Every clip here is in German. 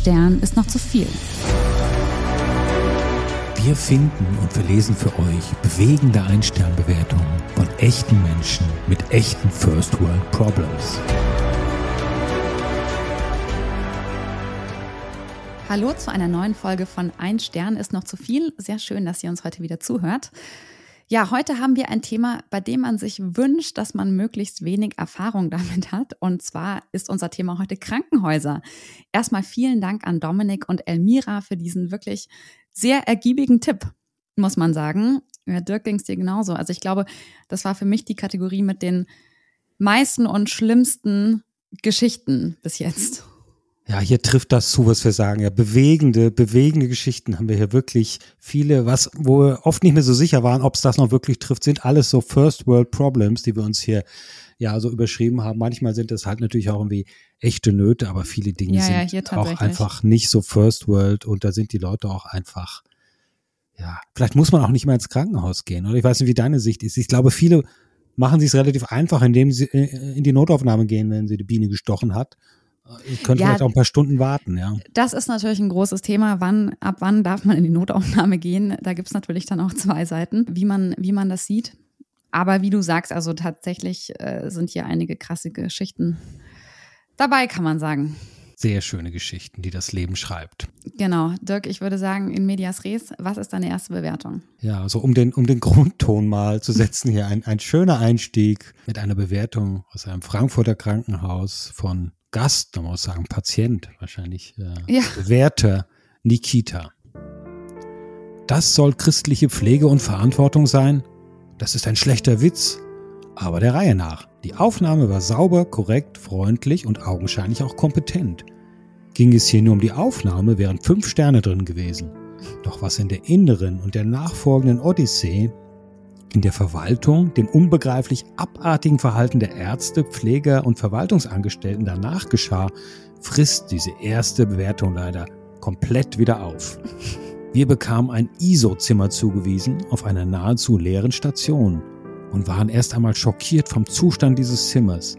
Stern ist noch zu viel. Wir finden und verlesen für euch bewegende Ein-Stern-Bewertungen von echten Menschen mit echten First World Problems. Hallo zu einer neuen Folge von Ein Stern ist noch zu viel. Sehr schön, dass ihr uns heute wieder zuhört. Ja, heute haben wir ein Thema, bei dem man sich wünscht, dass man möglichst wenig Erfahrung damit hat. Und zwar ist unser Thema heute Krankenhäuser. Erstmal vielen Dank an Dominik und Elmira für diesen wirklich sehr ergiebigen Tipp, muss man sagen. Ja, Dirk ging es dir genauso. Also ich glaube, das war für mich die Kategorie mit den meisten und schlimmsten Geschichten bis jetzt. Ja, hier trifft das zu, was wir sagen. Ja, bewegende, bewegende Geschichten haben wir hier wirklich viele, was, wo wir oft nicht mehr so sicher waren, ob es das noch wirklich trifft, sind alles so First World Problems, die wir uns hier ja so überschrieben haben. Manchmal sind das halt natürlich auch irgendwie echte Nöte, aber viele Dinge ja, sind ja, auch einfach nicht so First World und da sind die Leute auch einfach, ja, vielleicht muss man auch nicht mal ins Krankenhaus gehen. Oder ich weiß nicht, wie deine Sicht ist. Ich glaube, viele machen sich es relativ einfach, indem sie äh, in die Notaufnahme gehen, wenn sie die Biene gestochen hat. Ich könnte ja, vielleicht auch ein paar Stunden warten, ja. Das ist natürlich ein großes Thema. Wann, ab wann darf man in die Notaufnahme gehen? Da gibt es natürlich dann auch zwei Seiten, wie man, wie man das sieht. Aber wie du sagst, also tatsächlich äh, sind hier einige krasse Geschichten dabei, kann man sagen. Sehr schöne Geschichten, die das Leben schreibt. Genau. Dirk, ich würde sagen, in medias res, was ist deine erste Bewertung? Ja, also um den, um den Grundton mal zu setzen, hier ein, ein schöner Einstieg mit einer Bewertung aus einem Frankfurter Krankenhaus von Gast, man muss sagen, Patient wahrscheinlich, äh, ja. Bewerter Nikita. Das soll christliche Pflege und Verantwortung sein? Das ist ein schlechter Witz, aber der Reihe nach. Die Aufnahme war sauber, korrekt, freundlich und augenscheinlich auch kompetent. Ging es hier nur um die Aufnahme, wären fünf Sterne drin gewesen. Doch was in der inneren und der nachfolgenden Odyssee, in der Verwaltung, dem unbegreiflich abartigen Verhalten der Ärzte, Pfleger und Verwaltungsangestellten danach geschah, frisst diese erste Bewertung leider komplett wieder auf. Wir bekamen ein ISO-Zimmer zugewiesen auf einer nahezu leeren Station und waren erst einmal schockiert vom Zustand dieses Zimmers.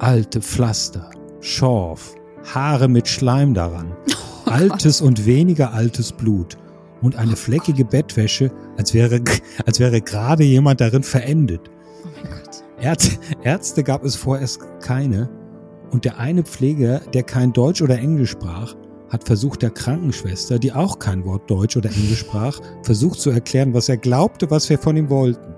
Alte Pflaster, Schorf, Haare mit Schleim daran, oh altes und weniger altes Blut und eine fleckige Bettwäsche, als wäre, als wäre gerade jemand darin verendet. Oh mein Gott. Ärz Ärzte gab es vorerst keine und der eine Pfleger, der kein Deutsch oder Englisch sprach, hat versucht, der Krankenschwester, die auch kein Wort Deutsch oder Englisch sprach, versucht zu erklären, was er glaubte, was wir von ihm wollten.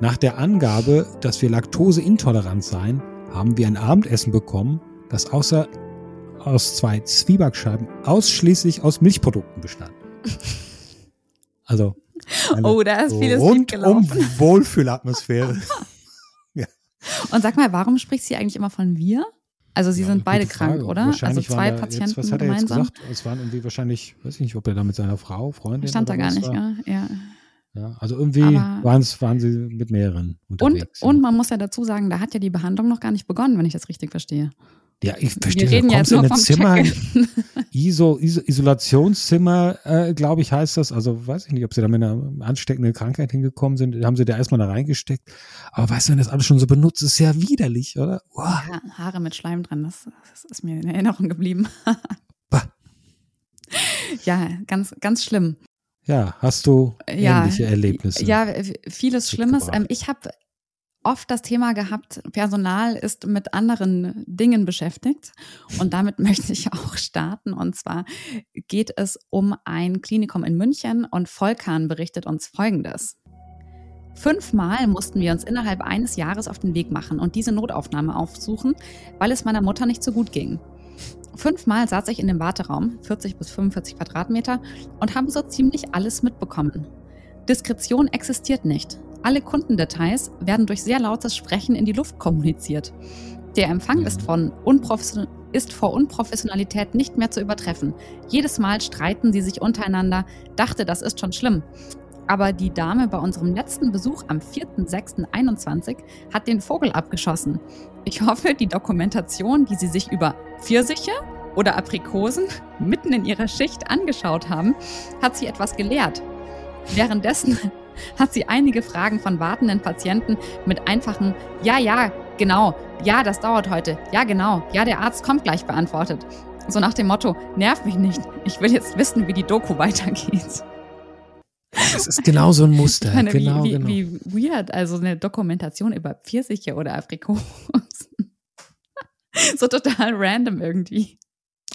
Nach der Angabe, dass wir laktoseintolerant seien, haben wir ein Abendessen bekommen, das außer aus zwei Zwiebackscheiben ausschließlich aus Milchprodukten bestand. Also oh, da ist vieles rundum Wohlfühlatmosphäre. ja. Und sag mal, warum sprichst du eigentlich immer von wir? Also sie ja, sind beide krank, oder? Also zwei Patienten jetzt, was hat er gemeinsam. Jetzt gesagt? Es waren irgendwie wahrscheinlich, weiß ich nicht, ob er da mit seiner Frau, Freundin. Stand da gar nicht, war. ja. Ja, also irgendwie waren sie mit mehreren unterwegs. Und, ja. und man muss ja dazu sagen, da hat ja die Behandlung noch gar nicht begonnen, wenn ich das richtig verstehe. Ja, ich verstehe. Wir reden du kommst ja in ein Zimmer, Iso, Iso, Isolationszimmer, äh, glaube ich, heißt das. Also weiß ich nicht, ob sie da mit einer ansteckenden Krankheit hingekommen sind. Haben sie da erstmal da reingesteckt. Aber weißt du, wenn das alles schon so benutzt, ist ja widerlich, oder? Oh. Ja, Haare mit Schleim dran, das, das ist mir in Erinnerung geblieben. ja, ganz, ganz schlimm. Ja, hast du ähnliche ja, Erlebnisse? Ja, vieles Schlimmes. Ähm, ich habe oft das Thema gehabt, Personal ist mit anderen Dingen beschäftigt. Und damit möchte ich auch starten. Und zwar geht es um ein Klinikum in München und Volkan berichtet uns Folgendes. Fünfmal mussten wir uns innerhalb eines Jahres auf den Weg machen und diese Notaufnahme aufsuchen, weil es meiner Mutter nicht so gut ging. Fünfmal saß ich in dem Warteraum, 40 bis 45 Quadratmeter, und habe so ziemlich alles mitbekommen. Diskretion existiert nicht. Alle Kundendetails werden durch sehr lautes Sprechen in die Luft kommuniziert. Der Empfang ist, von Unprofession ist vor Unprofessionalität nicht mehr zu übertreffen. Jedes Mal streiten sie sich untereinander, dachte, das ist schon schlimm. Aber die Dame bei unserem letzten Besuch am 4.6.21 hat den Vogel abgeschossen. Ich hoffe, die Dokumentation, die Sie sich über Pfirsiche oder Aprikosen mitten in Ihrer Schicht angeschaut haben, hat Sie etwas gelehrt. Währenddessen hat sie einige Fragen von wartenden Patienten mit einfachen Ja, ja, genau, ja, das dauert heute, ja, genau, ja, der Arzt kommt gleich beantwortet. So nach dem Motto, nerv mich nicht, ich will jetzt wissen, wie die Doku weitergeht. Das ist genau so ein Muster. Meine, genau, wie, genau. wie, weird, also eine Dokumentation über Pfirsiche oder Aprikosen. so total random irgendwie.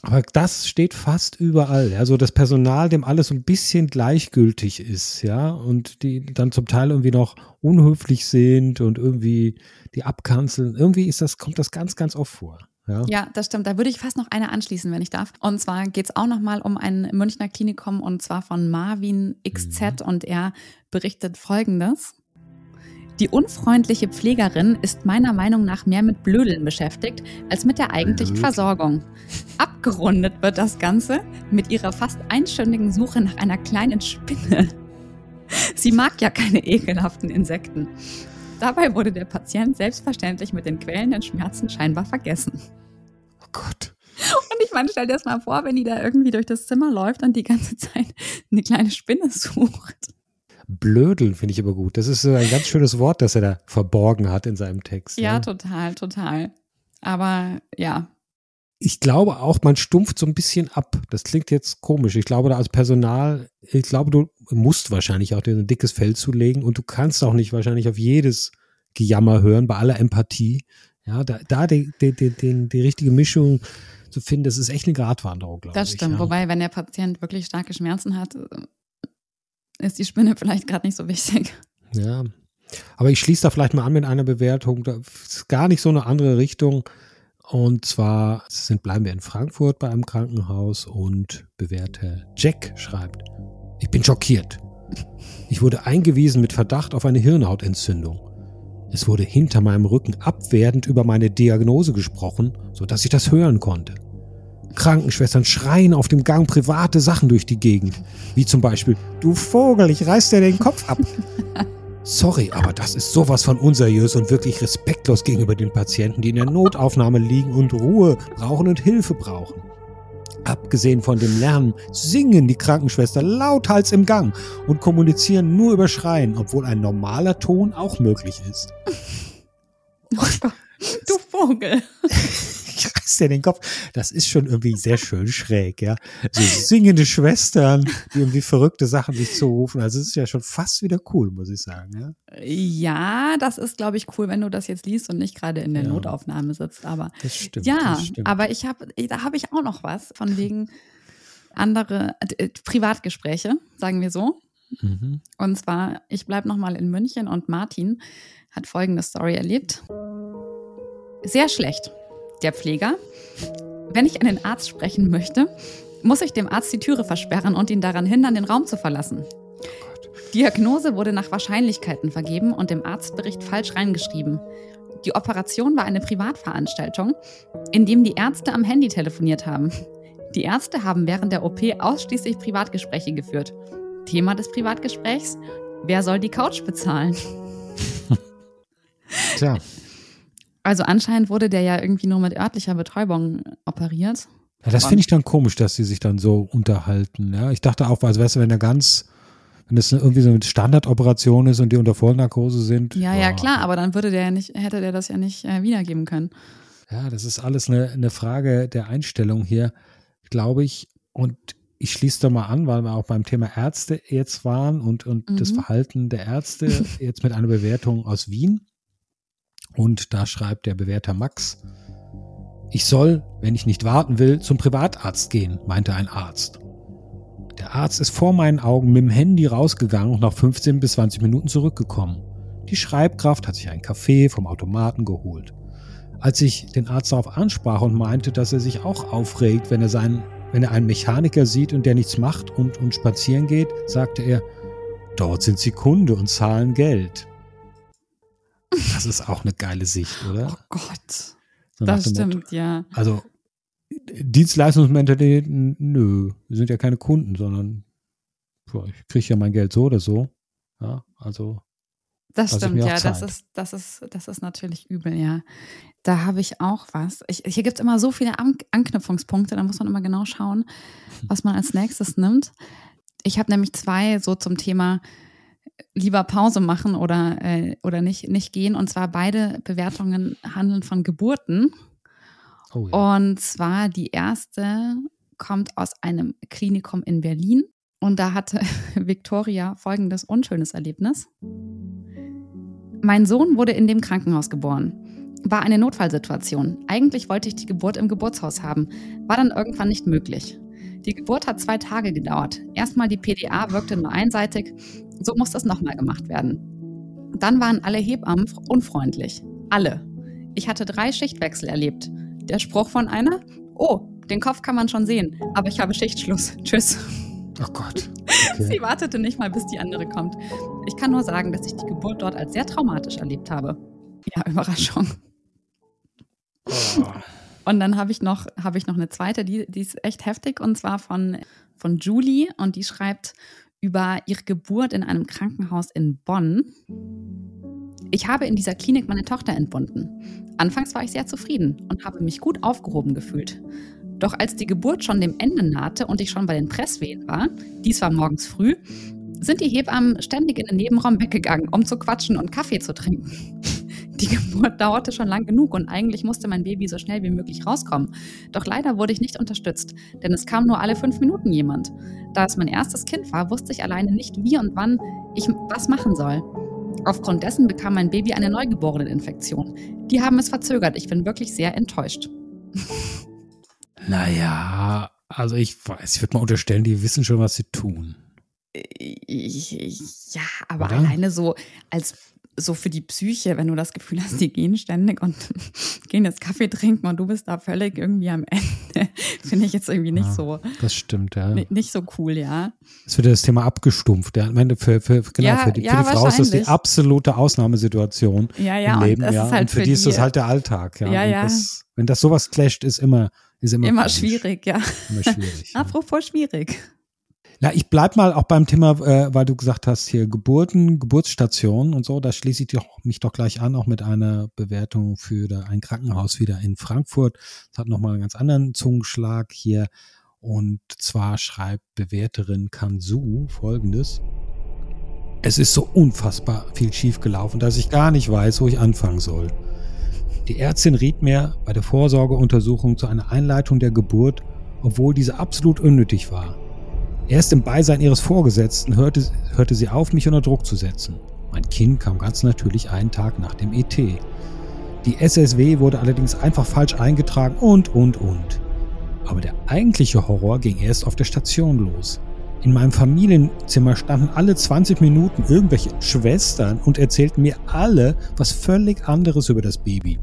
Aber das steht fast überall. Also das Personal, dem alles so ein bisschen gleichgültig ist, ja, und die dann zum Teil irgendwie noch unhöflich sind und irgendwie die abkanzeln. Irgendwie ist das, kommt das ganz, ganz oft vor. Ja. ja, das stimmt. Da würde ich fast noch eine anschließen, wenn ich darf. Und zwar geht es auch nochmal um ein Münchner Klinikum und zwar von Marvin XZ mhm. und er berichtet folgendes. Die unfreundliche Pflegerin ist meiner Meinung nach mehr mit Blödeln beschäftigt als mit der eigentlichen Versorgung. Abgerundet wird das Ganze mit ihrer fast einstündigen Suche nach einer kleinen Spinne. Sie mag ja keine ekelhaften Insekten. Dabei wurde der Patient selbstverständlich mit den quälenden Schmerzen scheinbar vergessen. Oh Gott. Und ich meine, stell dir das mal vor, wenn die da irgendwie durch das Zimmer läuft und die ganze Zeit eine kleine Spinne sucht. Blödeln finde ich aber gut. Das ist ein ganz schönes Wort, das er da verborgen hat in seinem Text. Ja, ne? total, total. Aber ja. Ich glaube auch, man stumpft so ein bisschen ab. Das klingt jetzt komisch. Ich glaube, da als Personal, ich glaube, du musst wahrscheinlich auch dir ein dickes Fell zulegen und du kannst auch nicht wahrscheinlich auf jedes Gejammer hören, bei aller Empathie. Ja, da, da die, die, die, die richtige Mischung zu finden, das ist echt eine Gratwanderung, glaube ich. Das stimmt. Ja. Wobei, wenn der Patient wirklich starke Schmerzen hat, ist die Spinne vielleicht gerade nicht so wichtig. Ja. Aber ich schließe da vielleicht mal an mit einer Bewertung. Das ist gar nicht so eine andere Richtung. Und zwar sind, bleiben wir in Frankfurt bei einem Krankenhaus und bewährter Jack schreibt, ich bin schockiert. Ich wurde eingewiesen mit Verdacht auf eine Hirnhautentzündung. Es wurde hinter meinem Rücken abwertend über meine Diagnose gesprochen, sodass ich das hören konnte. Krankenschwestern schreien auf dem Gang private Sachen durch die Gegend. Wie zum Beispiel, du Vogel, ich reiß dir den Kopf ab. Sorry, aber das ist sowas von unseriös und wirklich respektlos gegenüber den Patienten, die in der Notaufnahme liegen und Ruhe brauchen und Hilfe brauchen. Abgesehen von dem Lärm singen die Krankenschwestern lauthals im Gang und kommunizieren nur über Schreien, obwohl ein normaler Ton auch möglich ist. du Vogel. ich reiß dir den Kopf. Das ist schon irgendwie sehr schön schräg, ja. So singende Schwestern, die irgendwie verrückte Sachen sich zurufen. Also es ist ja schon fast wieder cool, muss ich sagen, ja. Ja, das ist, glaube ich, cool, wenn du das jetzt liest und nicht gerade in der ja. Notaufnahme sitzt. Aber das stimmt, ja, das stimmt. aber ich habe, da habe ich auch noch was von wegen andere äh, Privatgespräche, sagen wir so. Mhm. Und zwar, ich bleibe nochmal in München und Martin hat folgende Story erlebt. Sehr schlecht der Pfleger. Wenn ich einen Arzt sprechen möchte, muss ich dem Arzt die Türe versperren und ihn daran hindern, den Raum zu verlassen. Diagnose wurde nach Wahrscheinlichkeiten vergeben und im Arztbericht falsch reingeschrieben. Die Operation war eine Privatveranstaltung, in dem die Ärzte am Handy telefoniert haben. Die Ärzte haben während der OP ausschließlich Privatgespräche geführt. Thema des Privatgesprächs: Wer soll die Couch bezahlen? Tja. Also anscheinend wurde der ja irgendwie nur mit örtlicher Betäubung operiert. Ja, das finde ich dann komisch, dass sie sich dann so unterhalten. Ja, ich dachte auch, also weißt du, wenn er ganz, wenn das irgendwie so eine Standardoperation ist und die unter Vollnarkose sind. Ja, ja, klar, aber dann würde der ja nicht, hätte der das ja nicht äh, wiedergeben können. Ja, das ist alles eine, eine Frage der Einstellung hier, glaube ich. Und ich schließe da mal an, weil wir auch beim Thema Ärzte jetzt waren und, und mhm. das Verhalten der Ärzte jetzt mit einer Bewertung aus Wien. Und da schreibt der Bewerter Max, ich soll, wenn ich nicht warten will, zum Privatarzt gehen, meinte ein Arzt. Der Arzt ist vor meinen Augen mit dem Handy rausgegangen und nach 15 bis 20 Minuten zurückgekommen. Die Schreibkraft hat sich einen Kaffee vom Automaten geholt. Als ich den Arzt darauf ansprach und meinte, dass er sich auch aufregt, wenn er, seinen, wenn er einen Mechaniker sieht und der nichts macht und, und spazieren geht, sagte er, dort sind sie Kunde und zahlen Geld. Das ist auch eine geile Sicht, oder? Oh Gott. So das stimmt, Motto. ja. Also Dienstleistungsmentalität, nö, wir sind ja keine Kunden, sondern boah, ich kriege ja mein Geld so oder so. Ja, also. Das stimmt, ja, das ist, das ist, das ist natürlich übel, ja. Da habe ich auch was. Ich, hier gibt es immer so viele An Anknüpfungspunkte, da muss man immer genau schauen, was man als nächstes nimmt. Ich habe nämlich zwei so zum Thema lieber Pause machen oder, äh, oder nicht, nicht gehen. Und zwar beide Bewertungen handeln von Geburten. Oh, ja. Und zwar die erste kommt aus einem Klinikum in Berlin. Und da hatte Victoria folgendes unschönes Erlebnis. Mein Sohn wurde in dem Krankenhaus geboren. War eine Notfallsituation. Eigentlich wollte ich die Geburt im Geburtshaus haben, war dann irgendwann nicht möglich. Die Geburt hat zwei Tage gedauert. Erstmal die PDA wirkte nur einseitig, so musste es nochmal gemacht werden. Dann waren alle Hebammen unfreundlich. Alle. Ich hatte drei Schichtwechsel erlebt. Der Spruch von einer, oh, den Kopf kann man schon sehen, aber ich habe Schichtschluss. Tschüss. Oh Gott. Okay. Sie wartete nicht mal, bis die andere kommt. Ich kann nur sagen, dass ich die Geburt dort als sehr traumatisch erlebt habe. Ja, Überraschung. Oh. Und dann habe ich noch habe ich noch eine zweite, die, die ist echt heftig und zwar von von Julie und die schreibt über ihre Geburt in einem Krankenhaus in Bonn. Ich habe in dieser Klinik meine Tochter entbunden. Anfangs war ich sehr zufrieden und habe mich gut aufgehoben gefühlt. Doch als die Geburt schon dem Ende nahte und ich schon bei den Presswehen war, dies war morgens früh, sind die Hebammen ständig in den Nebenraum weggegangen, um zu quatschen und Kaffee zu trinken. Die Geburt dauerte schon lang genug und eigentlich musste mein Baby so schnell wie möglich rauskommen. Doch leider wurde ich nicht unterstützt, denn es kam nur alle fünf Minuten jemand. Da es mein erstes Kind war, wusste ich alleine nicht, wie und wann ich was machen soll. Aufgrund dessen bekam mein Baby eine Neugeboreneninfektion. Die haben es verzögert. Ich bin wirklich sehr enttäuscht. Naja, also ich weiß, ich würde mal unterstellen, die wissen schon, was sie tun. Ja, aber Oder? alleine so als so für die Psyche, wenn du das Gefühl hast, die gehen ständig und gehen jetzt Kaffee trinken und du bist da völlig irgendwie am Ende, finde ich jetzt irgendwie nicht ja, so. Das stimmt, ja. Nicht so cool, ja. Es wird das Thema abgestumpft. Ja. Ich meine, für, für, genau, ja, für die, ja, für die Frau ist das die absolute Ausnahmesituation ja, ja, im Leben. ja. Halt und für, die ist das halt der Alltag. Ja, ja. ja. Das, wenn das sowas clasht, ist immer, ist immer, immer schwierig, ja. Immer schwierig. Apropos schwierig. Na, ich bleib mal auch beim Thema, äh, weil du gesagt hast, hier Geburten, Geburtsstationen und so, da schließe ich doch, mich doch gleich an, auch mit einer Bewertung für ein Krankenhaus wieder in Frankfurt. Das hat nochmal einen ganz anderen Zungenschlag hier. Und zwar schreibt Bewerterin Kansu folgendes. Es ist so unfassbar viel schiefgelaufen, dass ich gar nicht weiß, wo ich anfangen soll. Die Ärztin riet mir bei der Vorsorgeuntersuchung zu einer Einleitung der Geburt, obwohl diese absolut unnötig war. Erst im Beisein ihres Vorgesetzten hörte, hörte sie auf, mich unter Druck zu setzen. Mein Kind kam ganz natürlich einen Tag nach dem ET. Die SSW wurde allerdings einfach falsch eingetragen und, und, und. Aber der eigentliche Horror ging erst auf der Station los. In meinem Familienzimmer standen alle 20 Minuten irgendwelche Schwestern und erzählten mir alle was völlig anderes über das Baby.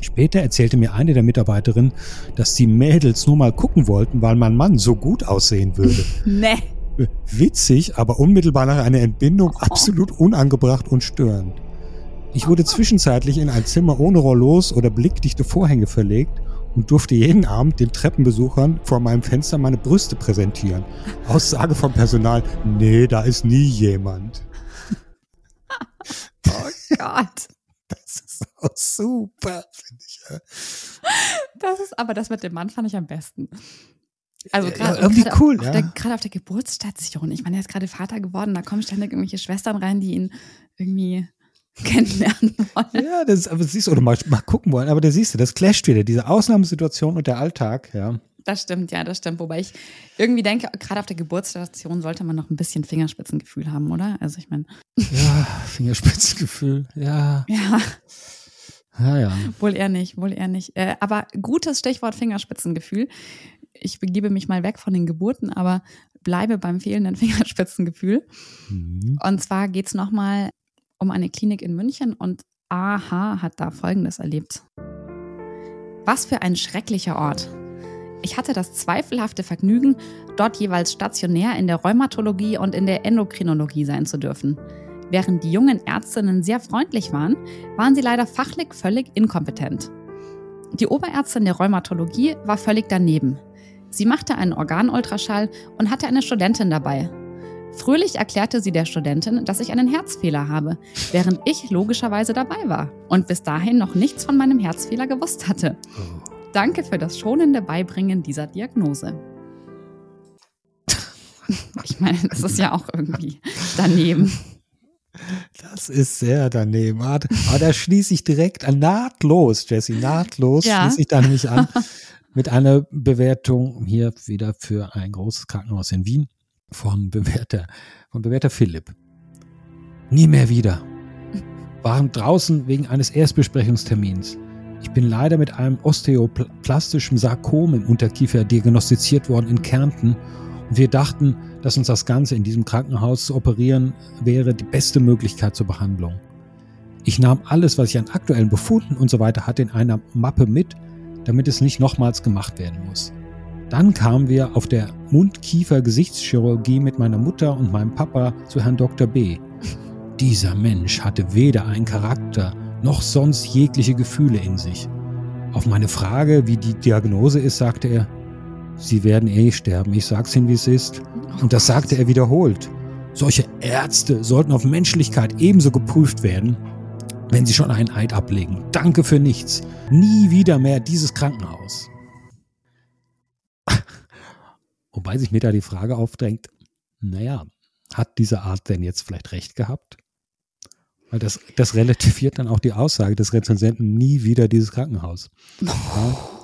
Später erzählte mir eine der Mitarbeiterinnen, dass die Mädels nur mal gucken wollten, weil mein Mann so gut aussehen würde. nee. Witzig, aber unmittelbar nach einer Entbindung absolut unangebracht und störend. Ich wurde zwischenzeitlich in ein Zimmer ohne Rollos oder blickdichte Vorhänge verlegt und durfte jeden Abend den Treppenbesuchern vor meinem Fenster meine Brüste präsentieren. Aussage vom Personal, nee, da ist nie jemand. oh Gott. Das ist auch super, finde ich. Das ist, aber das mit dem Mann fand ich am besten. Also gerade ja, irgendwie cool, auf, ja. gerade auf der Geburtsstation. Ich meine, er ist gerade Vater geworden, da kommen ständig irgendwelche Schwestern rein, die ihn irgendwie kennenlernen wollen. Ja, das aber siehst du, oder mal, mal gucken wollen, aber da siehst du, das clasht wieder, diese Ausnahmesituation und der Alltag, ja. Das stimmt, ja, das stimmt. Wobei ich irgendwie denke, gerade auf der Geburtsstation sollte man noch ein bisschen Fingerspitzengefühl haben, oder? Also ich meine. Ja, Fingerspitzengefühl, ja. Ja. Ja, ja. Wohl eher nicht, wohl eher nicht. Äh, aber gutes Stichwort Fingerspitzengefühl. Ich begebe mich mal weg von den Geburten, aber bleibe beim fehlenden Fingerspitzengefühl. Mhm. Und zwar geht es nochmal um eine Klinik in München und AHA hat da Folgendes erlebt. Was für ein schrecklicher Ort. Ich hatte das zweifelhafte Vergnügen, dort jeweils stationär in der Rheumatologie und in der Endokrinologie sein zu dürfen. Während die jungen Ärztinnen sehr freundlich waren, waren sie leider fachlich völlig inkompetent. Die Oberärztin der Rheumatologie war völlig daneben. Sie machte einen Organultraschall und hatte eine Studentin dabei. Fröhlich erklärte sie der Studentin, dass ich einen Herzfehler habe, während ich logischerweise dabei war und bis dahin noch nichts von meinem Herzfehler gewusst hatte. Danke für das schonende Beibringen dieser Diagnose. Ich meine, das ist ja auch irgendwie daneben. Das ist sehr daneben. Aber da schließe ich direkt an, nahtlos, Jesse, nahtlos ja. schließe ich da nämlich an mit einer Bewertung hier wieder für ein großes Krankenhaus in Wien von Bewerter, von Bewerter Philipp. Nie mehr wieder. Waren draußen wegen eines Erstbesprechungstermins. Ich bin leider mit einem osteoplastischen Sarkom im Unterkiefer diagnostiziert worden in Kärnten und wir dachten, dass uns das Ganze in diesem Krankenhaus zu operieren wäre die beste Möglichkeit zur Behandlung. Ich nahm alles, was ich an aktuellen Befunden und so weiter hatte, in einer Mappe mit, damit es nicht nochmals gemacht werden muss. Dann kamen wir auf der Mund-Kiefer-Gesichtschirurgie mit meiner Mutter und meinem Papa zu Herrn Dr. B. Dieser Mensch hatte weder einen Charakter noch sonst jegliche Gefühle in sich. Auf meine Frage, wie die Diagnose ist, sagte er, Sie werden eh sterben, ich sag's Ihnen, wie es ist. Und das sagte er wiederholt. Solche Ärzte sollten auf Menschlichkeit ebenso geprüft werden, wenn sie schon einen Eid ablegen. Danke für nichts. Nie wieder mehr dieses Krankenhaus. Wobei sich mir da die Frage aufdrängt, naja, hat diese Art denn jetzt vielleicht recht gehabt? Weil das, das relativiert dann auch die Aussage des Rezensenten nie wieder dieses Krankenhaus. Ja.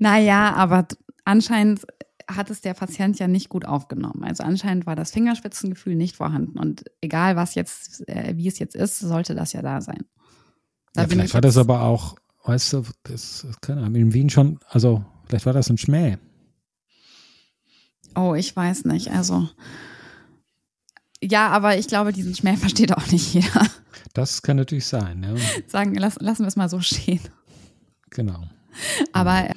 Naja, aber anscheinend hat es der Patient ja nicht gut aufgenommen. Also anscheinend war das Fingerspitzengefühl nicht vorhanden. Und egal was jetzt, äh, wie es jetzt ist, sollte das ja da sein. Da ja, vielleicht war das aber auch, weißt du, das, keine Ahnung, in Wien schon, also vielleicht war das ein Schmäh. Oh, ich weiß nicht. Also ja, aber ich glaube, diesen Schmäh versteht auch nicht jeder. Das kann natürlich sein. Ja. Sagen, lass, lassen wir es mal so stehen. Genau. Aber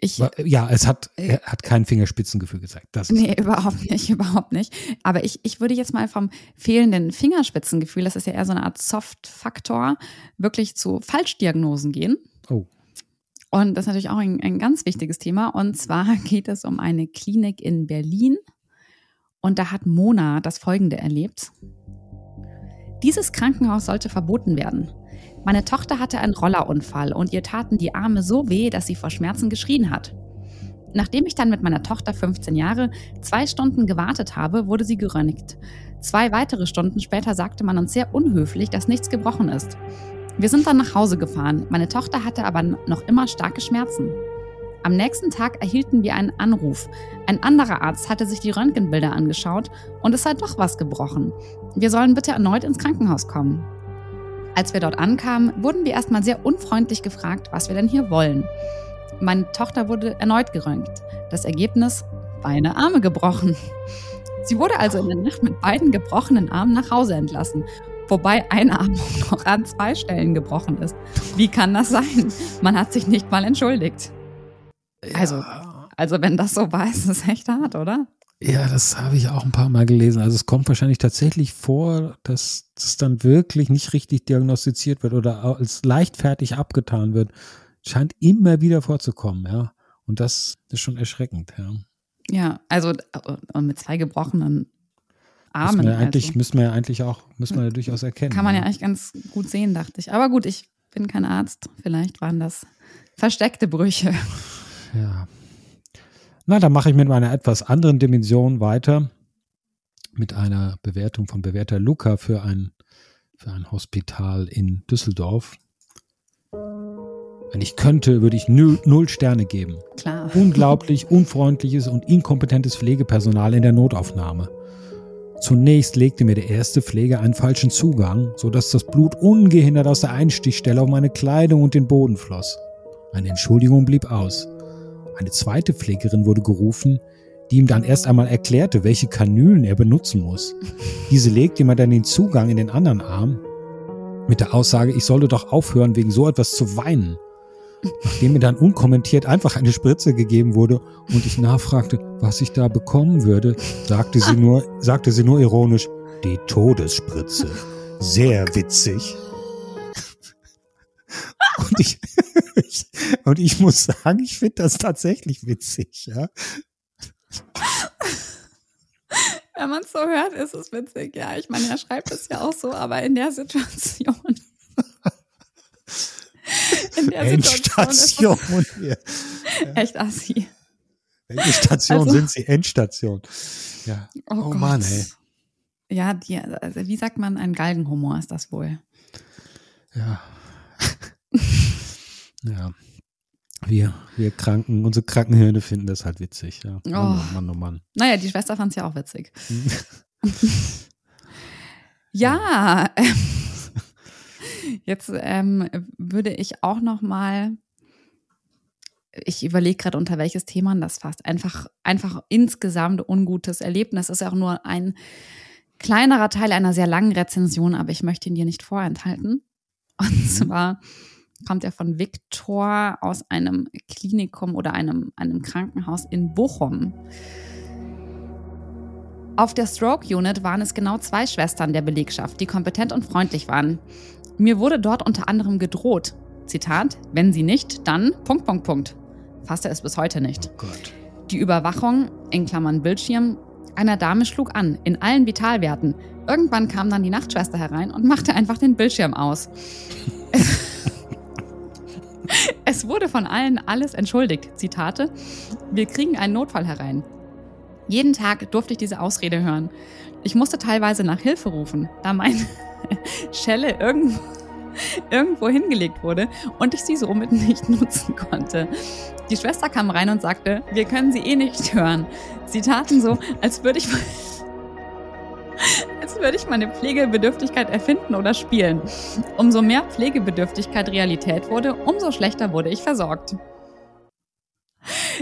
ich. Ja, es hat, er hat kein Fingerspitzengefühl gezeigt. Das nee, überhaupt nicht, überhaupt nicht. Aber ich, ich würde jetzt mal vom fehlenden Fingerspitzengefühl, das ist ja eher so eine Art Soft-Faktor, wirklich zu Falschdiagnosen gehen. Oh. Und das ist natürlich auch ein, ein ganz wichtiges Thema. Und zwar geht es um eine Klinik in Berlin. Und da hat Mona das Folgende erlebt. Dieses Krankenhaus sollte verboten werden. Meine Tochter hatte einen Rollerunfall und ihr taten die Arme so weh, dass sie vor Schmerzen geschrien hat. Nachdem ich dann mit meiner Tochter 15 Jahre zwei Stunden gewartet habe, wurde sie geröntgt. Zwei weitere Stunden später sagte man uns sehr unhöflich, dass nichts gebrochen ist. Wir sind dann nach Hause gefahren. Meine Tochter hatte aber noch immer starke Schmerzen. Am nächsten Tag erhielten wir einen Anruf. Ein anderer Arzt hatte sich die Röntgenbilder angeschaut und es sei doch was gebrochen. Wir sollen bitte erneut ins Krankenhaus kommen. Als wir dort ankamen, wurden wir erstmal sehr unfreundlich gefragt, was wir denn hier wollen. Meine Tochter wurde erneut geröntgt. Das Ergebnis: beide Arme gebrochen. Sie wurde also in der Nacht mit beiden gebrochenen Armen nach Hause entlassen, wobei ein Arm noch an zwei Stellen gebrochen ist. Wie kann das sein? Man hat sich nicht mal entschuldigt. Ja. Also, also wenn das so war, ist es echt hart, oder? Ja, das habe ich auch ein paar Mal gelesen. Also es kommt wahrscheinlich tatsächlich vor, dass das dann wirklich nicht richtig diagnostiziert wird oder als leichtfertig abgetan wird. Scheint immer wieder vorzukommen, ja. Und das ist schon erschreckend, ja. Ja, also mit zwei gebrochenen Armen. Müssen wir, eigentlich, also. müssen wir eigentlich auch, müssen wir ja durchaus erkennen. Kann man ja eigentlich ganz gut sehen, dachte ich. Aber gut, ich bin kein Arzt. Vielleicht waren das versteckte Brüche. Ja, na, dann mache ich mit meiner etwas anderen Dimension weiter. Mit einer Bewertung von Bewerter Luca für ein, für ein Hospital in Düsseldorf. Wenn ich könnte, würde ich null, null Sterne geben. Klar. Unglaublich unfreundliches und inkompetentes Pflegepersonal in der Notaufnahme. Zunächst legte mir der erste Pfleger einen falschen Zugang, sodass das Blut ungehindert aus der Einstichstelle auf meine Kleidung und den Boden floss. Eine Entschuldigung blieb aus. Eine zweite Pflegerin wurde gerufen, die ihm dann erst einmal erklärte, welche Kanülen er benutzen muss. Diese legte ihm dann den Zugang in den anderen Arm mit der Aussage, ich solle doch aufhören, wegen so etwas zu weinen. Nachdem mir dann unkommentiert einfach eine Spritze gegeben wurde und ich nachfragte, was ich da bekommen würde, sagte sie nur, sagte sie nur ironisch, die Todesspritze. Sehr witzig. Und ich, und ich muss sagen, ich finde das tatsächlich witzig, ja. Wenn man es so hört, ist es witzig. Ja, ich meine, er schreibt es ja auch so, aber in der Situation. In der Endstation. Situation hier. Ja. Echt assi. Welche Station also, sind Sie? Endstation. Ja. Oh, oh Mann, ey. Ja, die, also wie sagt man, ein Galgenhumor ist das wohl. Ja. Ja. Wir, wir Kranken, unsere Krankenhirne finden das halt witzig. Ja. Oh. Mann, oh Mann, oh Mann. Naja, die Schwester fand es ja auch witzig. ja, jetzt ähm, würde ich auch noch mal ich überlege gerade, unter welches Thema das fasst. Einfach, einfach insgesamt ungutes Erlebnis. Das ist ja auch nur ein kleinerer Teil einer sehr langen Rezension, aber ich möchte ihn dir nicht vorenthalten. Und mhm. zwar kommt er von Viktor aus einem Klinikum oder einem, einem Krankenhaus in Bochum. Auf der Stroke Unit waren es genau zwei Schwestern der Belegschaft, die kompetent und freundlich waren. Mir wurde dort unter anderem gedroht. Zitat, wenn sie nicht, dann Punkt, Punkt, Punkt. Fasste es bis heute nicht. Oh die Überwachung, in Klammern Bildschirm, einer Dame schlug an, in allen Vitalwerten. Irgendwann kam dann die Nachtschwester herein und machte einfach den Bildschirm aus. es wurde von allen alles entschuldigt. Zitate. Wir kriegen einen Notfall herein. Jeden Tag durfte ich diese Ausrede hören. Ich musste teilweise nach Hilfe rufen, da meine Schelle irgendwo, irgendwo hingelegt wurde und ich sie somit nicht nutzen konnte. Die Schwester kam rein und sagte, wir können sie eh nicht hören. Sie taten so, als würde ich, als würde ich meine Pflegebedürftigkeit erfinden oder spielen. Umso mehr Pflegebedürftigkeit Realität wurde, umso schlechter wurde ich versorgt.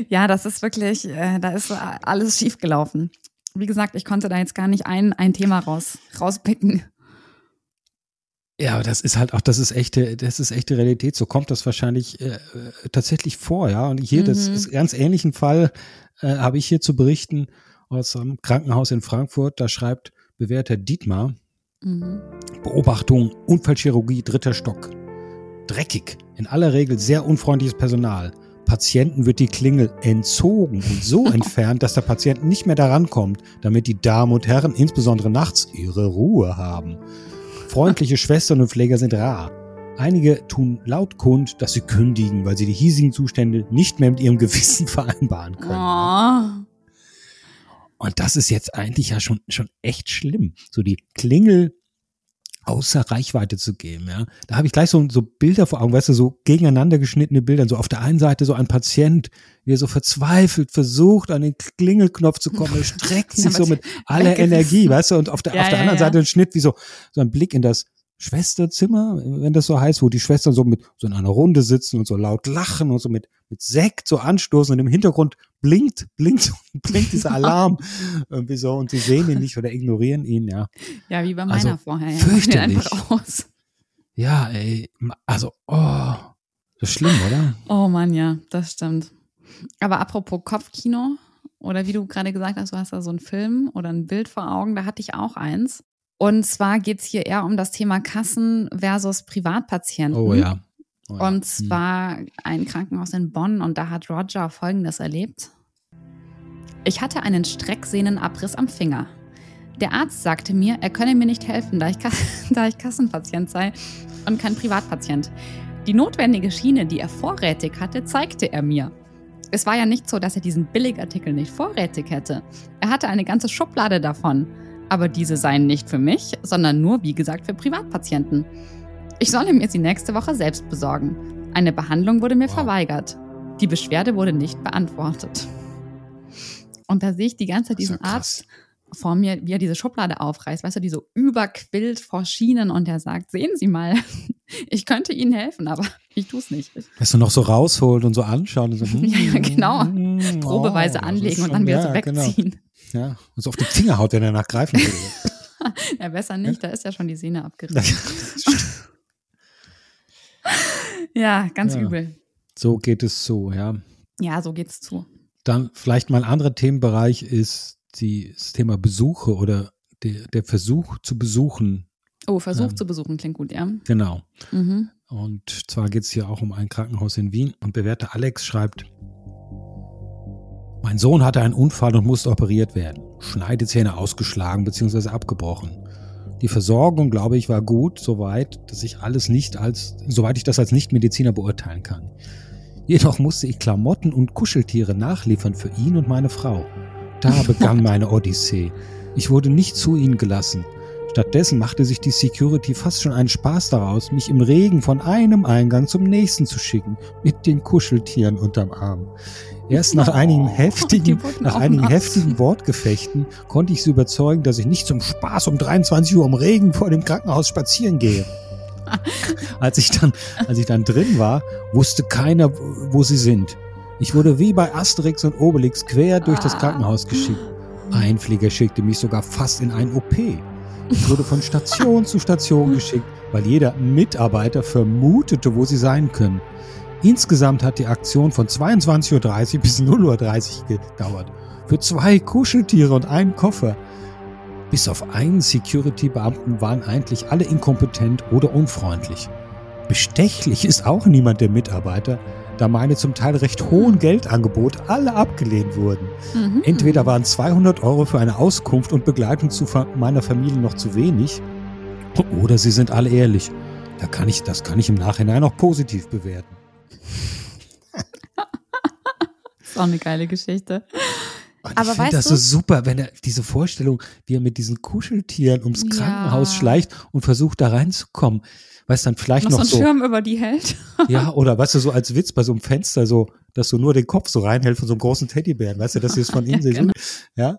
Ja, das ist wirklich, äh, da ist alles schiefgelaufen. Wie gesagt, ich konnte da jetzt gar nicht ein, ein Thema raus, rauspicken. Ja, das ist halt auch, das ist echte, das ist echte Realität. So kommt das wahrscheinlich äh, tatsächlich vor, ja. Und hier, mhm. das ist ganz ähnlichen Fall äh, habe ich hier zu berichten aus einem Krankenhaus in Frankfurt. Da schreibt bewährter Dietmar mhm. Beobachtung Unfallchirurgie dritter Stock. Dreckig, in aller Regel sehr unfreundliches Personal. Patienten wird die Klingel entzogen und so entfernt, dass der Patient nicht mehr daran kommt, damit die Damen und Herren insbesondere nachts ihre Ruhe haben. Freundliche Schwestern und Pfleger sind rar. Einige tun laut kund, dass sie kündigen, weil sie die hiesigen Zustände nicht mehr mit ihrem Gewissen vereinbaren können. Oh. Und das ist jetzt eigentlich ja schon, schon echt schlimm. So die Klingel außer Reichweite zu geben. Ja. Da habe ich gleich so, so Bilder vor Augen, weißt du, so gegeneinander geschnittene Bilder. So auf der einen Seite so ein Patient, wie er so verzweifelt versucht, an den Klingelknopf zu kommen, er streckt sich so mit aller Energie, weißt du, und auf der, ja, auf der ja, anderen ja. Seite ein Schnitt, wie so, so ein Blick in das Schwesterzimmer, wenn das so heißt, wo die Schwestern so mit so in einer Runde sitzen und so laut lachen und so mit, mit Sekt so anstoßen und im Hintergrund blinkt, blinkt, blinkt dieser Alarm irgendwie so und sie sehen ihn nicht oder ignorieren ihn, ja. Ja, wie bei meiner also, vorher. Ja. Fürchterlich. Einfach aus. Ja, ey, also, oh, das ist schlimm, oder? Oh Mann, ja, das stimmt. Aber apropos Kopfkino, oder wie du gerade gesagt hast, du hast da so einen Film oder ein Bild vor Augen, da hatte ich auch eins. Und zwar geht es hier eher um das Thema Kassen versus Privatpatienten. Oh ja. Oh ja. Und hm. zwar hm. ein Krankenhaus in Bonn und da hat Roger Folgendes erlebt. Ich hatte einen Strecksehnenabriss am Finger. Der Arzt sagte mir, er könne mir nicht helfen, da ich, da ich Kassenpatient sei und kein Privatpatient. Die notwendige Schiene, die er vorrätig hatte, zeigte er mir. Es war ja nicht so, dass er diesen Billigartikel nicht vorrätig hätte. Er hatte eine ganze Schublade davon aber diese seien nicht für mich, sondern nur, wie gesagt, für Privatpatienten. Ich solle mir sie nächste Woche selbst besorgen. Eine Behandlung wurde mir wow. verweigert. Die Beschwerde wurde nicht beantwortet. Und da sehe ich die ganze Zeit diesen ja Arzt vor mir, wie er diese Schublade aufreißt, weißt du, die so überquillt vor Schienen und er sagt, sehen Sie mal, ich könnte Ihnen helfen, aber ich tue es nicht. Weißt du, noch so rausholt und so anschauen. Und so, ja, genau. Mm, Probeweise oh, anlegen und dann wieder ja, so genau. wegziehen. Genau. Ja, und so auf die Finger haut, wenn er danach greifen würde. ja, besser nicht, da ist ja schon die Sehne abgerissen. ja, ganz ja. übel. So geht es zu, ja. Ja, so geht es zu. Dann vielleicht mal ein anderer Themenbereich ist die, das Thema Besuche oder der, der Versuch zu besuchen. Oh, Versuch ähm, zu besuchen klingt gut, ja. Genau. Mhm. Und zwar geht es hier auch um ein Krankenhaus in Wien. Und bewährter Alex schreibt, mein Sohn hatte einen Unfall und musste operiert werden. Schneidezähne ausgeschlagen bzw. abgebrochen. Die Versorgung, glaube ich, war gut, soweit, dass ich alles nicht als, soweit ich das als Nichtmediziner beurteilen kann. Jedoch musste ich Klamotten und Kuscheltiere nachliefern für ihn und meine Frau. Da begann meine Odyssee. Ich wurde nicht zu ihnen gelassen. Stattdessen machte sich die Security fast schon einen Spaß daraus, mich im Regen von einem Eingang zum nächsten zu schicken, mit den Kuscheltieren unterm Arm. Erst nach einigen heftigen, nach einigen heftigen Wortgefechten konnte ich sie überzeugen, dass ich nicht zum Spaß um 23 Uhr im Regen vor dem Krankenhaus spazieren gehe. als ich dann, als ich dann drin war, wusste keiner, wo sie sind. Ich wurde wie bei Asterix und Obelix quer durch das ah. Krankenhaus geschickt. Ein Flieger schickte mich sogar fast in ein OP. Ich wurde von Station zu Station geschickt, weil jeder Mitarbeiter vermutete, wo sie sein können. Insgesamt hat die Aktion von 22.30 Uhr bis 0.30 Uhr gedauert. Für zwei Kuscheltiere und einen Koffer. Bis auf einen Security-Beamten waren eigentlich alle inkompetent oder unfreundlich. Bestechlich ist auch niemand der Mitarbeiter, da meine zum Teil recht hohen Geldangebote alle abgelehnt wurden. Mhm. Entweder waren 200 Euro für eine Auskunft und Begleitung zu meiner Familie noch zu wenig, oder sie sind alle ehrlich. Da kann ich, das kann ich im Nachhinein auch positiv bewerten. ist auch eine geile Geschichte. Und Aber ich finde das so super, wenn er diese Vorstellung, wie er mit diesen Kuscheltieren ums ja. Krankenhaus schleicht und versucht da reinzukommen weißt dann vielleicht noch, noch so einen Schirm über die hält. ja, oder weißt du, so als Witz bei so einem Fenster, so, dass du nur den Kopf so reinhältst von so einem großen Teddybären, weißt du, dass sie es von innen ja, genau. ja.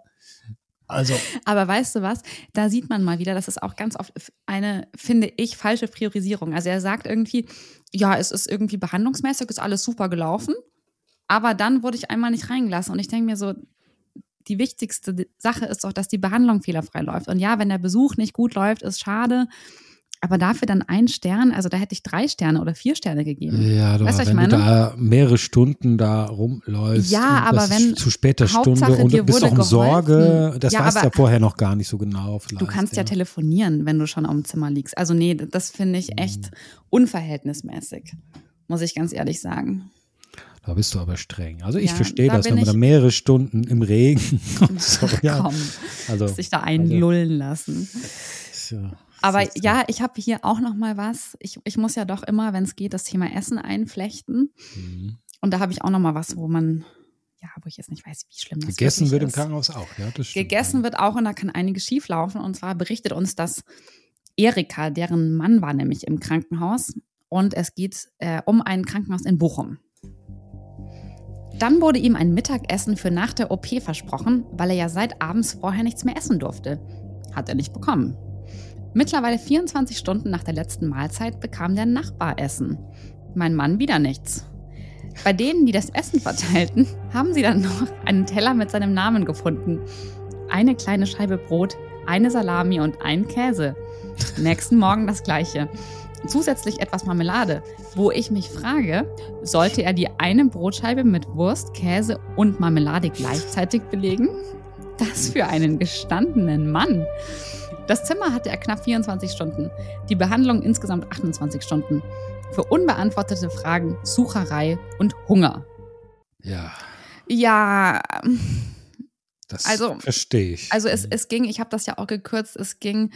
Also. Aber weißt du was? Da sieht man mal wieder, das ist auch ganz oft eine, finde ich, falsche Priorisierung. Also er sagt irgendwie, ja, es ist irgendwie behandlungsmäßig, ist alles super gelaufen. Aber dann wurde ich einmal nicht reingelassen. Und ich denke mir so, die wichtigste Sache ist doch, dass die Behandlung fehlerfrei läuft. Und ja, wenn der Besuch nicht gut läuft, ist schade aber dafür dann ein Stern, also da hätte ich drei Sterne oder vier Sterne gegeben. Ja, du, weißt, wenn du da mehrere Stunden da rumläufst, ja, aber wenn zu später Stunde und du bist auch in Sorge, das ja, weißt du ja vorher noch gar nicht so genau. Du kannst ja. ja. telefonieren, wenn du schon am Zimmer liegst. Also nee, das finde ich echt mhm. unverhältnismäßig, muss ich ganz ehrlich sagen. Da bist du aber streng. Also ich ja, verstehe da das, wenn man da mehrere Stunden im Regen und so, ja. Komm, also, sich da einlullen also, lassen. Ja. Aber ja, ich habe hier auch noch mal was. Ich, ich muss ja doch immer, wenn es geht, das Thema Essen einflechten. Mhm. Und da habe ich auch noch mal was, wo man, ja, wo ich jetzt nicht weiß, wie schlimm das Gegessen wird ist. im Krankenhaus auch, ja, das stimmt. Gegessen wird auch und da kann einiges schief laufen. Und zwar berichtet uns das Erika, deren Mann war nämlich im Krankenhaus. Und es geht äh, um ein Krankenhaus in Bochum. Dann wurde ihm ein Mittagessen für nach der OP versprochen, weil er ja seit abends vorher nichts mehr essen durfte. Hat er nicht bekommen. Mittlerweile 24 Stunden nach der letzten Mahlzeit bekam der Nachbar Essen. Mein Mann wieder nichts. Bei denen, die das Essen verteilten, haben sie dann noch einen Teller mit seinem Namen gefunden. Eine kleine Scheibe Brot, eine Salami und ein Käse. Nächsten Morgen das gleiche. Zusätzlich etwas Marmelade, wo ich mich frage, sollte er die eine Brotscheibe mit Wurst, Käse und Marmelade gleichzeitig belegen? Das für einen gestandenen Mann. Das Zimmer hatte er knapp 24 Stunden, die Behandlung insgesamt 28 Stunden. Für unbeantwortete Fragen, Sucherei und Hunger. Ja. Ja. Das also, verstehe ich. Also es, es ging, ich habe das ja auch gekürzt, es ging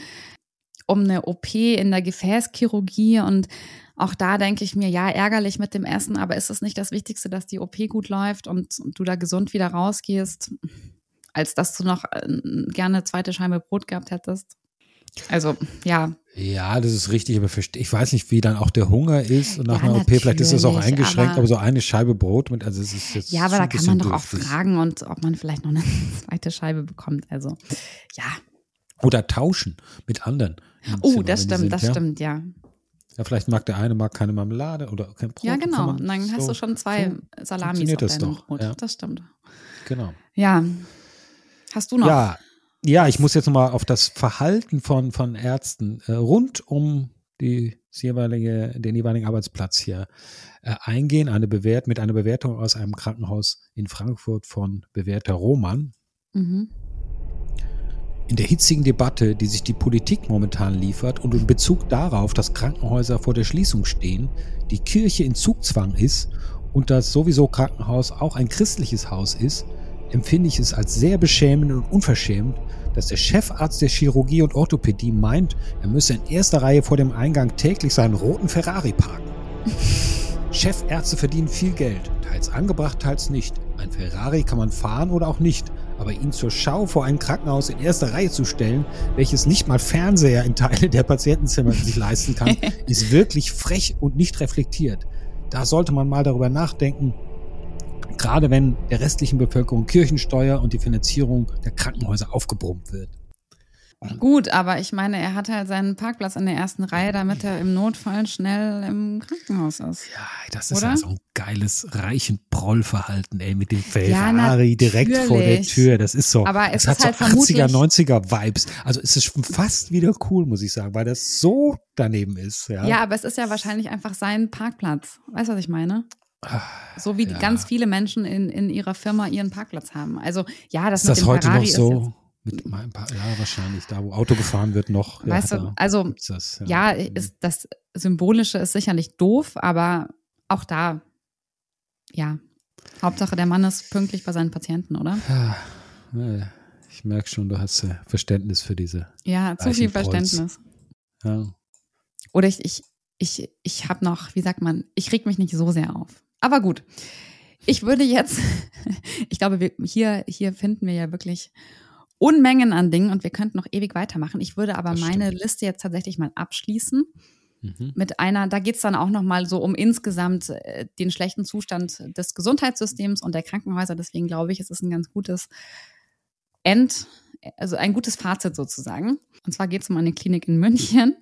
um eine OP in der Gefäßchirurgie und auch da denke ich mir, ja, ärgerlich mit dem Essen, aber ist es nicht das Wichtigste, dass die OP gut läuft und, und du da gesund wieder rausgehst, als dass du noch äh, gerne eine zweite Scheibe Brot gehabt hättest? Also, ja. Ja, das ist richtig, aber ich weiß nicht, wie dann auch der Hunger ist und nach ja, einer OP, vielleicht ist es auch eingeschränkt, aber, aber, so eine Scheibe Brot mit, also es ist jetzt. Ja, aber da kann man doch auch fragen und ob man vielleicht noch eine zweite Scheibe bekommt. Also, ja. Oder tauschen mit anderen. Oh, Zimmer, das stimmt, sind, das ja? stimmt, ja. Ja, vielleicht mag der eine mag keine Marmelade oder kein Brot. Ja, genau. Und dann hast so, du schon zwei so Salamis auf das doch. Brot. Ja. Das stimmt. Genau. Ja. Hast du noch? Ja, ja, ich muss jetzt nochmal auf das Verhalten von, von Ärzten äh, rund um die jeweilige, den jeweiligen Arbeitsplatz hier äh, eingehen. Eine Bewert, mit einer Bewertung aus einem Krankenhaus in Frankfurt von Bewerter Roman. Mhm. In der hitzigen Debatte, die sich die Politik momentan liefert und in Bezug darauf, dass Krankenhäuser vor der Schließung stehen, die Kirche in Zugzwang ist und das sowieso Krankenhaus auch ein christliches Haus ist, empfinde ich es als sehr beschämend und unverschämt, dass der Chefarzt der Chirurgie und Orthopädie meint, er müsse in erster Reihe vor dem Eingang täglich seinen roten Ferrari parken. Chefärzte verdienen viel Geld, teils angebracht, teils nicht. Ein Ferrari kann man fahren oder auch nicht, Aber ihn zur Schau vor ein Krankenhaus in erster Reihe zu stellen, welches nicht mal Fernseher in Teile der Patientenzimmer sich leisten kann, ist wirklich frech und nicht reflektiert. Da sollte man mal darüber nachdenken, gerade wenn der restlichen Bevölkerung Kirchensteuer und die Finanzierung der Krankenhäuser aufgebrummt wird. Gut, aber ich meine, er hat halt seinen Parkplatz in der ersten Reihe, damit er im Notfall schnell im Krankenhaus ist. Ja, das ist Oder? ja so ein geiles reichen Prollverhalten, ey, mit dem Ferrari ja, direkt vor der Tür. Das ist so. Aber es hat halt so 80er, 90er Vibes. Also es ist fast wieder cool, muss ich sagen, weil das so daneben ist. Ja, ja aber es ist ja wahrscheinlich einfach sein Parkplatz. Weißt du, was ich meine? So wie ja. ganz viele Menschen in, in ihrer Firma ihren Parkplatz haben. Also ja, das ist das heute Ferrari noch so? Mit ein paar, ja, wahrscheinlich, da wo Auto gefahren wird noch. Weißt ja, du, also das, ja. ja, ist das Symbolische ist sicherlich doof, aber auch da, ja, Hauptsache der Mann ist pünktlich bei seinen Patienten, oder? Ja, ich merke schon, du hast Verständnis für diese. Ja, zu viel Verständnis. Ja. Oder ich, ich, ich, ich habe noch, wie sagt man, ich reg mich nicht so sehr auf. Aber gut. Ich würde jetzt, ich glaube, wir, hier, hier finden wir ja wirklich Unmengen an Dingen und wir könnten noch ewig weitermachen. Ich würde aber das meine stimmt. Liste jetzt tatsächlich mal abschließen. Mhm. Mit einer, da geht es dann auch nochmal so um insgesamt äh, den schlechten Zustand des Gesundheitssystems und der Krankenhäuser. Deswegen glaube ich, es ist ein ganz gutes End, also ein gutes Fazit sozusagen. Und zwar geht es um eine Klinik in München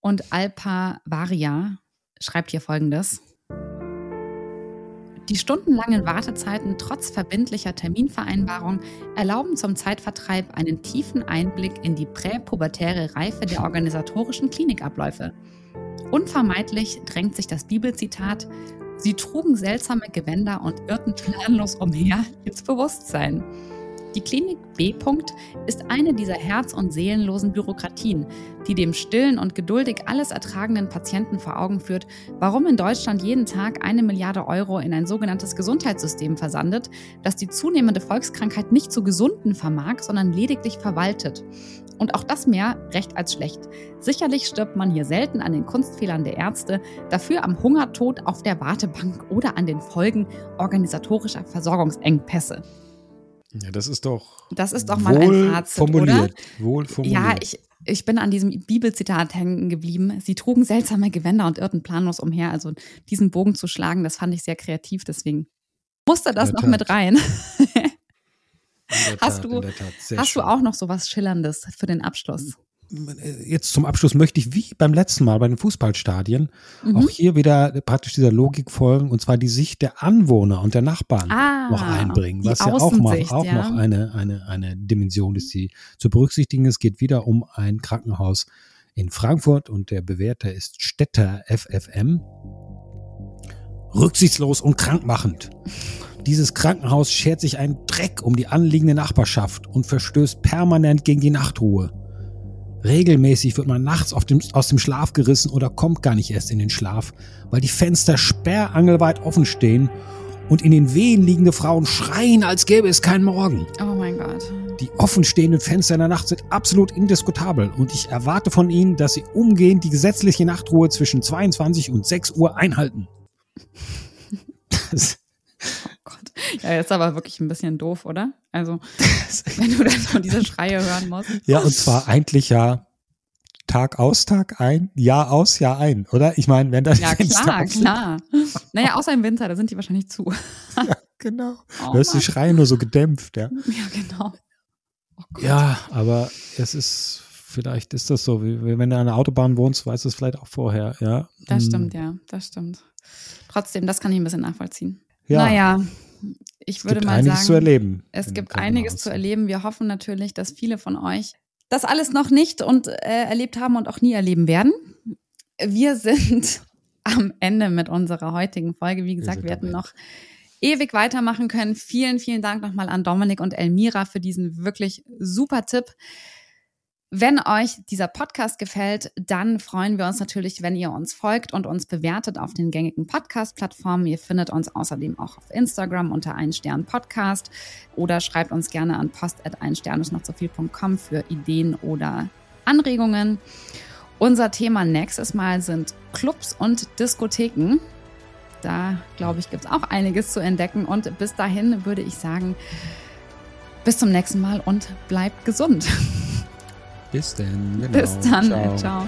und Alpa Varia schreibt hier folgendes. Die stundenlangen Wartezeiten trotz verbindlicher Terminvereinbarung erlauben zum Zeitvertreib einen tiefen Einblick in die präpubertäre Reife der organisatorischen Klinikabläufe. Unvermeidlich drängt sich das Bibelzitat Sie trugen seltsame Gewänder und irrten planlos umher ins Bewusstsein. Die Klinik B. ist eine dieser herz- und seelenlosen Bürokratien, die dem stillen und geduldig alles ertragenden Patienten vor Augen führt, warum in Deutschland jeden Tag eine Milliarde Euro in ein sogenanntes Gesundheitssystem versandet, das die zunehmende Volkskrankheit nicht zu gesunden vermag, sondern lediglich verwaltet. Und auch das mehr recht als schlecht. Sicherlich stirbt man hier selten an den Kunstfehlern der Ärzte, dafür am Hungertod auf der Wartebank oder an den Folgen organisatorischer Versorgungsengpässe. Ja, das ist doch. Das ist doch mal ein Fazit, formuliert, oder? Wohl formuliert. Ja, ich, ich bin an diesem Bibelzitat hängen geblieben. Sie trugen seltsame Gewänder und irrten planlos umher. Also diesen Bogen zu schlagen, das fand ich sehr kreativ. Deswegen musste das noch Tat. mit rein. hast du, hast du auch noch so was Schillerndes für den Abschluss? Jetzt zum Abschluss möchte ich, wie beim letzten Mal bei den Fußballstadien, mhm. auch hier wieder praktisch dieser Logik folgen, und zwar die Sicht der Anwohner und der Nachbarn ah, noch einbringen, was ja auch, mal, auch ja. noch eine, eine, eine Dimension ist, die zu berücksichtigen ist. Es geht wieder um ein Krankenhaus in Frankfurt und der Bewerter ist Städter FFM. Rücksichtslos und krankmachend. Dieses Krankenhaus schert sich einen Dreck um die anliegende Nachbarschaft und verstößt permanent gegen die Nachtruhe. Regelmäßig wird man nachts dem, aus dem Schlaf gerissen oder kommt gar nicht erst in den Schlaf, weil die Fenster sperrangelweit offen stehen und in den Wehen liegende Frauen schreien, als gäbe es keinen Morgen. Oh mein Gott. Die offenstehenden Fenster in der Nacht sind absolut indiskutabel und ich erwarte von ihnen, dass sie umgehend die gesetzliche Nachtruhe zwischen 22 und 6 Uhr einhalten. Das Gott. Ja, jetzt aber wirklich ein bisschen doof, oder? Also, wenn du dann so diese Schreie hören musst. Ja, und zwar eigentlich ja Tag aus, Tag ein, Jahr aus, Jahr ein, oder? Ich meine, wenn das Ja, klar, klar. Naja, außer im Winter, da sind die wahrscheinlich zu. ja, genau. Oh, du hörst die Schreie nur so gedämpft, ja. Ja, genau. Oh ja, aber es ist, vielleicht ist das so, wie, wenn du an der Autobahn wohnst, weißt du es vielleicht auch vorher, ja. Das hm. stimmt, ja, das stimmt. Trotzdem, das kann ich ein bisschen nachvollziehen. Ja. Naja, ich würde mal einiges sagen, zu erleben. Es gibt einiges zu erleben. Wir hoffen natürlich, dass viele von euch das alles noch nicht und äh, erlebt haben und auch nie erleben werden. Wir sind am Ende mit unserer heutigen Folge. Wie gesagt, wir, wir hätten noch ewig weitermachen können. Vielen, vielen Dank nochmal an Dominik und Elmira für diesen wirklich super Tipp. Wenn euch dieser Podcast gefällt, dann freuen wir uns natürlich, wenn ihr uns folgt und uns bewertet auf den gängigen Podcast-Plattformen. Ihr findet uns außerdem auch auf Instagram unter ein Stern Podcast oder schreibt uns gerne an post@einstern noch zu viel.com für Ideen oder Anregungen. Unser Thema nächstes Mal sind Clubs und Diskotheken. Da, glaube ich, gibt es auch einiges zu entdecken. Und bis dahin würde ich sagen, bis zum nächsten Mal und bleibt gesund. Bis denn. Genau. Bis dann. Ciao. Ciao.